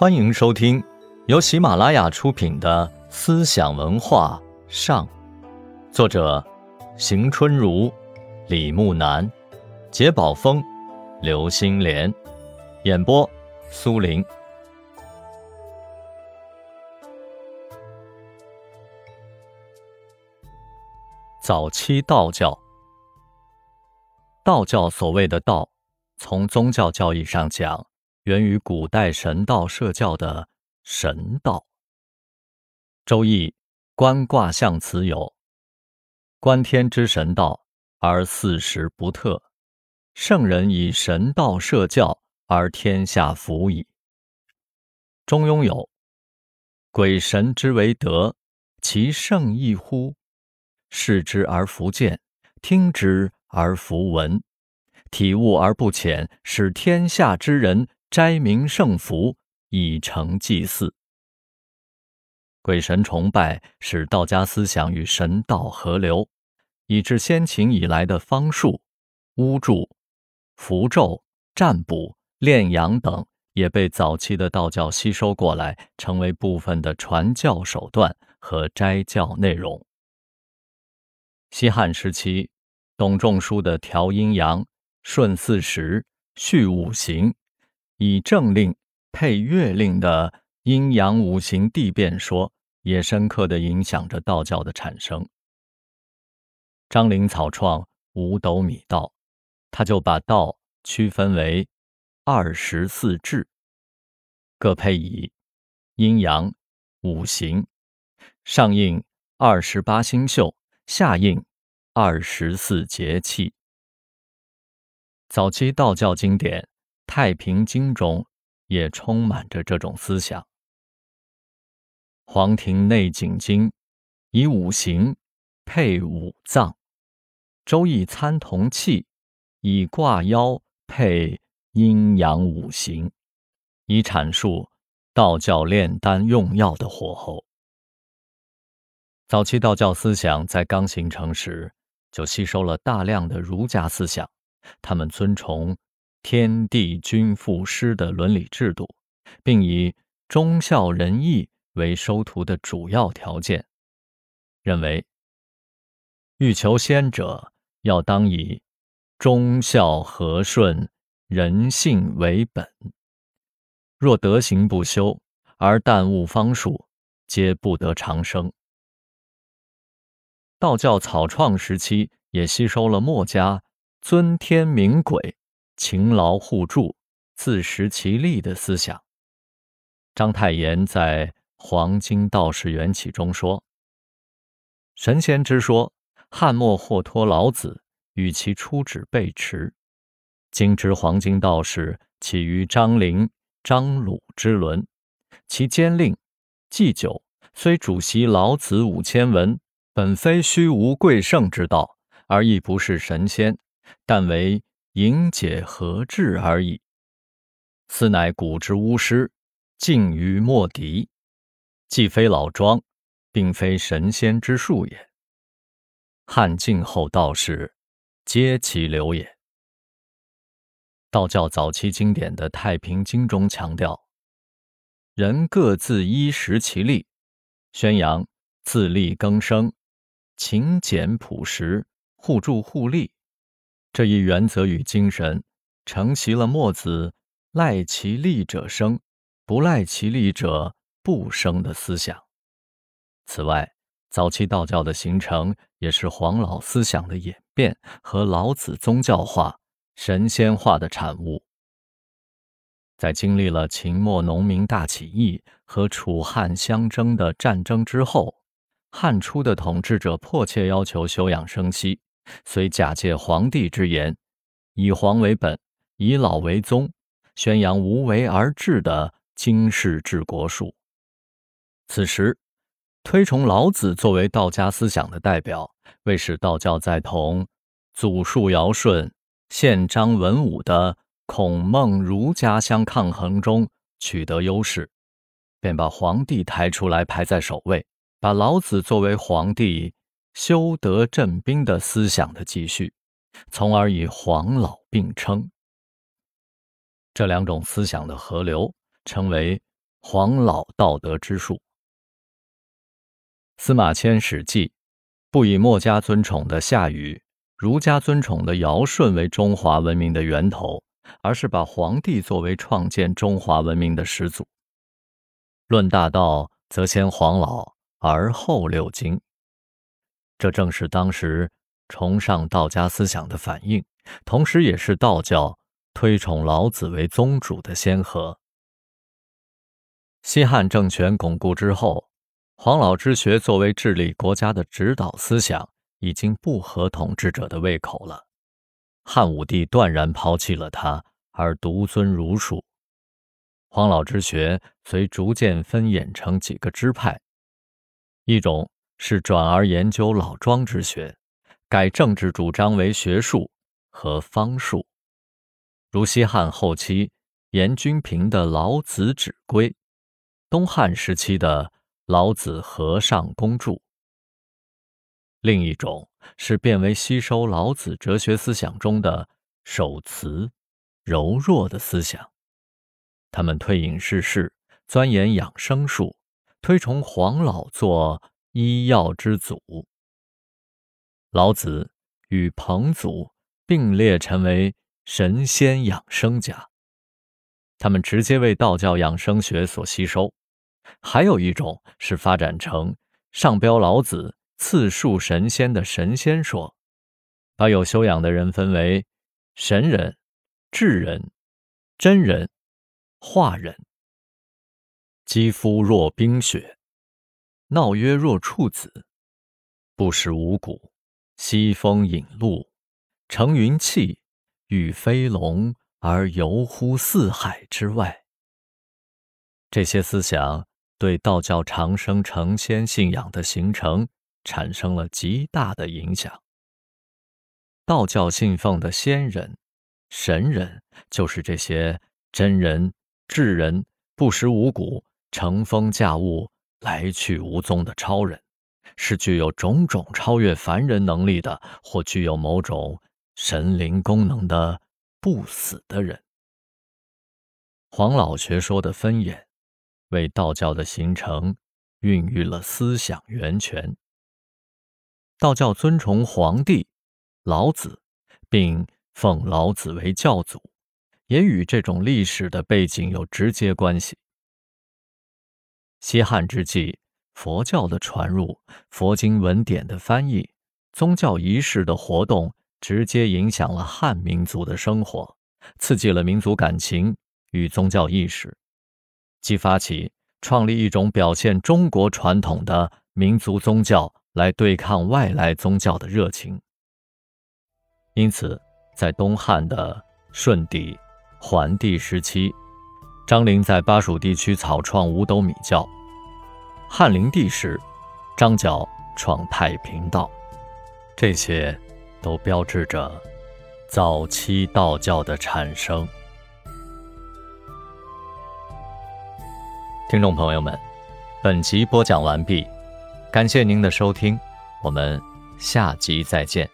欢迎收听由喜马拉雅出品的《思想文化上》，作者邢春如、李木南、杰宝峰、刘星莲，演播苏林。早期道教，道教所谓的道，从宗教教义上讲。源于古代神道社教的神道。《周易》观卦象辞有：“观天之神道，而四时不特。圣人以神道社教，而天下服矣。”《中庸》有：“鬼神之为德，其圣亦乎？视之而弗见，听之而弗闻，体悟而不浅，使天下之人。”斋名圣福，以成祭祀。鬼神崇拜使道家思想与神道合流，以致先秦以来的方术、巫祝、符咒、占卜、炼阳等也被早期的道教吸收过来，成为部分的传教手段和斋教内容。西汉时期，董仲舒的调阴阳、顺四时、序五行。以正令配月令的阴阳五行地变说，也深刻的影响着道教的产生。张陵草创五斗米道，他就把道区分为二十四志，各配以阴阳五行，上应二十八星宿，下应二十四节气。早期道教经典。《太平经》中也充满着这种思想。《黄庭内景经》以五行配五脏，《周易参同气》以卦爻配阴阳五行，以阐述道教炼丹用药的火候。早期道教思想在刚形成时，就吸收了大量的儒家思想，他们尊崇。天地君父师的伦理制度，并以忠孝仁义为收徒的主要条件，认为欲求仙者，要当以忠孝和顺、人性为本。若德行不修，而耽误方术，皆不得长生。道教草创时期也吸收了墨家尊天明鬼。勤劳互助、自食其力的思想。章太炎在《黄金道士缘起》中说：“神仙之说，汉末或托老子与其出旨背驰。今之黄金道士起于张陵、张鲁之伦，其兼令、祭酒虽主席老子五千文，本非虚无贵圣之道，而亦不是神仙，但为。”营解何志而已。斯乃古之巫师，敬于莫敌，既非老庄，并非神仙之术也。汉晋后道士，皆其流也。道教早期经典的《太平经》中强调，人各自依食其力，宣扬自力更生、勤俭朴实、互助互利。这一原则与精神，承袭了墨子“赖其力者生，不赖其力者不生”的思想。此外，早期道教的形成，也是黄老思想的演变和老子宗教化、神仙化的产物。在经历了秦末农民大起义和楚汉相争的战争之后，汉初的统治者迫切要求休养生息。虽假借皇帝之言，以皇为本，以老为宗，宣扬无为而治的经世治国术。此时，推崇老子作为道家思想的代表，为使道教在同祖述尧舜、宪章文武的孔孟儒家相抗衡中取得优势，便把皇帝抬出来排在首位，把老子作为皇帝。修德镇兵的思想的继续，从而以黄老并称。这两种思想的合流，成为黄老道德之术。司马迁《史记》不以墨家尊崇的夏禹、儒家尊崇的尧舜为中华文明的源头，而是把黄帝作为创建中华文明的始祖。论大道，则先黄老而后六经。这正是当时崇尚道家思想的反应，同时也是道教推崇老子为宗主的先河。西汉政权巩固之后，黄老之学作为治理国家的指导思想，已经不合统治者的胃口了。汉武帝断然抛弃了他，而独尊儒术。黄老之学随逐渐分衍成几个支派，一种。是转而研究老庄之学，改政治主张为学术和方术，如西汉后期严君平的《老子指归》，东汉时期的《老子和尚公著》。另一种是变为吸收老子哲学思想中的守慈、柔弱的思想，他们退隐世事，钻研养生术，推崇黄老做。医药之祖，老子与彭祖并列成为神仙养生家。他们直接为道教养生学所吸收。还有一种是发展成上标老子、次述神仙的神仙说，把有修养的人分为神人、智人、真人、化人。肌肤若冰雪。闹曰若处子，不食五谷，西风引鹿，乘云气，御飞龙而游乎四海之外。这些思想对道教长生成仙信仰的形成产生了极大的影响。道教信奉的仙人、神人，就是这些真人、智人，不食五谷，乘风驾雾。来去无踪的超人，是具有种种超越凡人能力的，或具有某种神灵功能的不死的人。黄老学说的分野，为道教的形成孕育了思想源泉。道教尊崇黄帝、老子，并奉老子为教祖，也与这种历史的背景有直接关系。西汉之际，佛教的传入、佛经文典的翻译、宗教仪式的活动，直接影响了汉民族的生活，刺激了民族感情与宗教意识，激发起创立一种表现中国传统的民族宗教来对抗外来宗教的热情。因此，在东汉的顺帝、桓帝时期。张陵在巴蜀地区草创五斗米教，汉灵帝时，张角创太平道，这些都标志着早期道教的产生。听众朋友们，本集播讲完毕，感谢您的收听，我们下集再见。